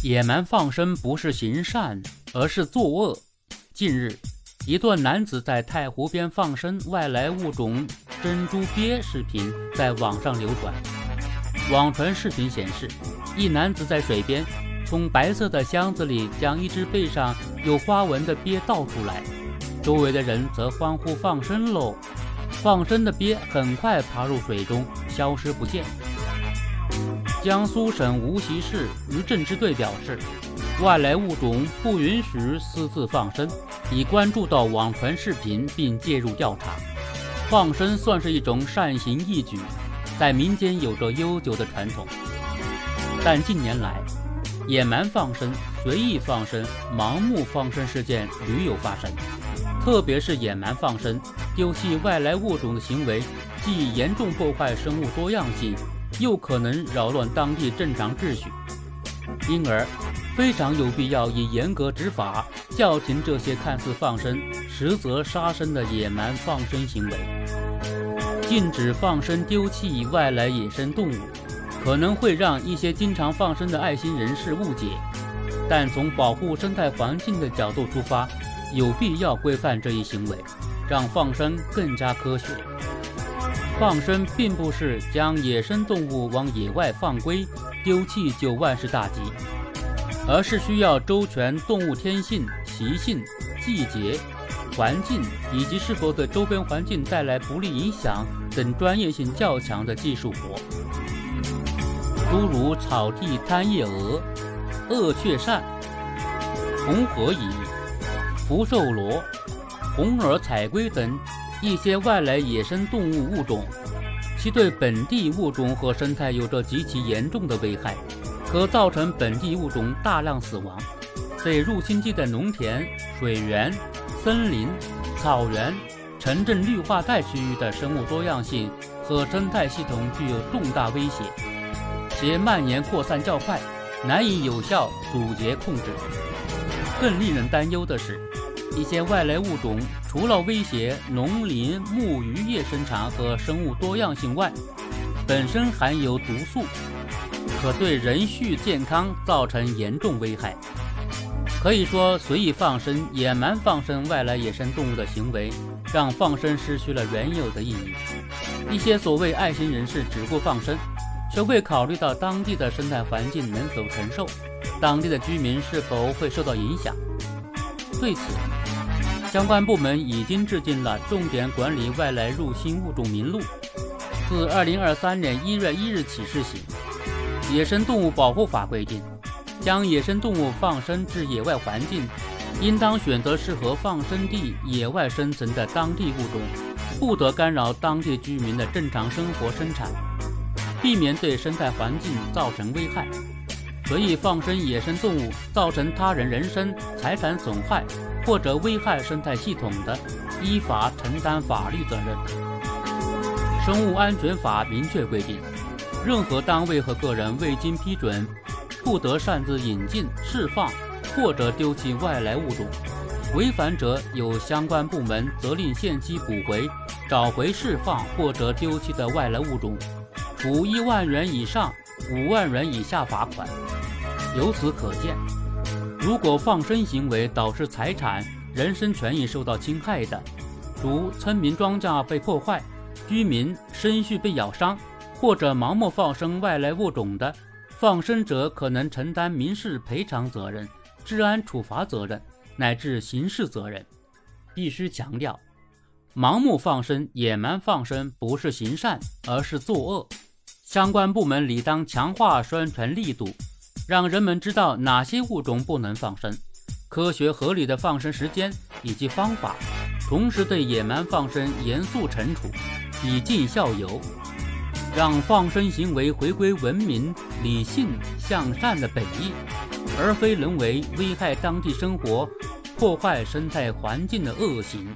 野蛮放生不是行善，而是作恶。近日，一段男子在太湖边放生外来物种珍珠鳖视频在网上流传。网传视频显示，一男子在水边从白色的箱子里将一只背上有花纹的鳖倒出来，周围的人则欢呼放生喽。放生的鳖很快爬入水中，消失不见。江苏省无锡市渔政支队表示，外来物种不允许私自放生，已关注到网传视频并介入调查。放生算是一种善行义举，在民间有着悠久的传统。但近年来，野蛮放生、随意放生、盲目放生事件屡有发生，特别是野蛮放生、丢弃外来物种的行为，既严重破坏生物多样性。又可能扰乱当地正常秩序，因而非常有必要以严格执法叫停这些看似放生，实则杀生的野蛮放生行为。禁止放生丢弃外来野生动物，可能会让一些经常放生的爱心人士误解，但从保护生态环境的角度出发，有必要规范这一行为，让放生更加科学。放生并不是将野生动物往野外放归、丢弃就万事大吉，而是需要周全动物天性、习性、季节、环境以及是否对周边环境带来不利影响等专业性较强的技术活，诸如草地贪夜蛾、恶雀鳝、红河蚁、福寿螺、红耳彩龟等。一些外来野生动物物种，其对本地物种和生态有着极其严重的危害，可造成本地物种大量死亡，对入侵地的农田、水源、森林、草原、城镇绿化带区域的生物多样性和生态系统具有重大威胁，且蔓延扩散较快，难以有效阻截控制。更令人担忧的是。一些外来物种除了威胁农林牧渔业生产和生物多样性外，本身含有毒素，可对人畜健康造成严重危害。可以说，随意放生、野蛮放生外来野生动物的行为，让放生失去了原有的意义。一些所谓爱心人士只顾放生，却未考虑到当地的生态环境能否承受，当地的居民是否会受到影响。对此，相关部门已经制定了《重点管理外来入侵物种名录》，自二零二三年一月一日起施行。《野生动物保护法》规定，将野生动物放生至野外环境，应当选择适合放生地野外生存的当地物种，不得干扰当地居民的正常生活生产，避免对生态环境造成危害。随意放生野生动物，造成他人人身、财产损害或者危害生态系统的，依法承担法律责任。生物安全法明确规定，任何单位和个人未经批准，不得擅自引进、释放或者丢弃外来物种，违反者有相关部门责令限期补回、找回、释放或者丢弃的外来物种，处一万元以上五万元以下罚款。由此可见，如果放生行为导致财产、人身权益受到侵害的，如村民庄稼被破坏、居民生畜被咬伤，或者盲目放生外来物种的，放生者可能承担民事赔偿责任、治安处罚责任乃至刑事责任。必须强调，盲目放生、野蛮放生不是行善，而是作恶。相关部门理当强化宣传力度。让人们知道哪些物种不能放生，科学合理的放生时间以及方法，同时对野蛮放生严肃惩处，以儆效尤，让放生行为回归文明、理性、向善的本意，而非沦为危害当地生活、破坏生态环境的恶行。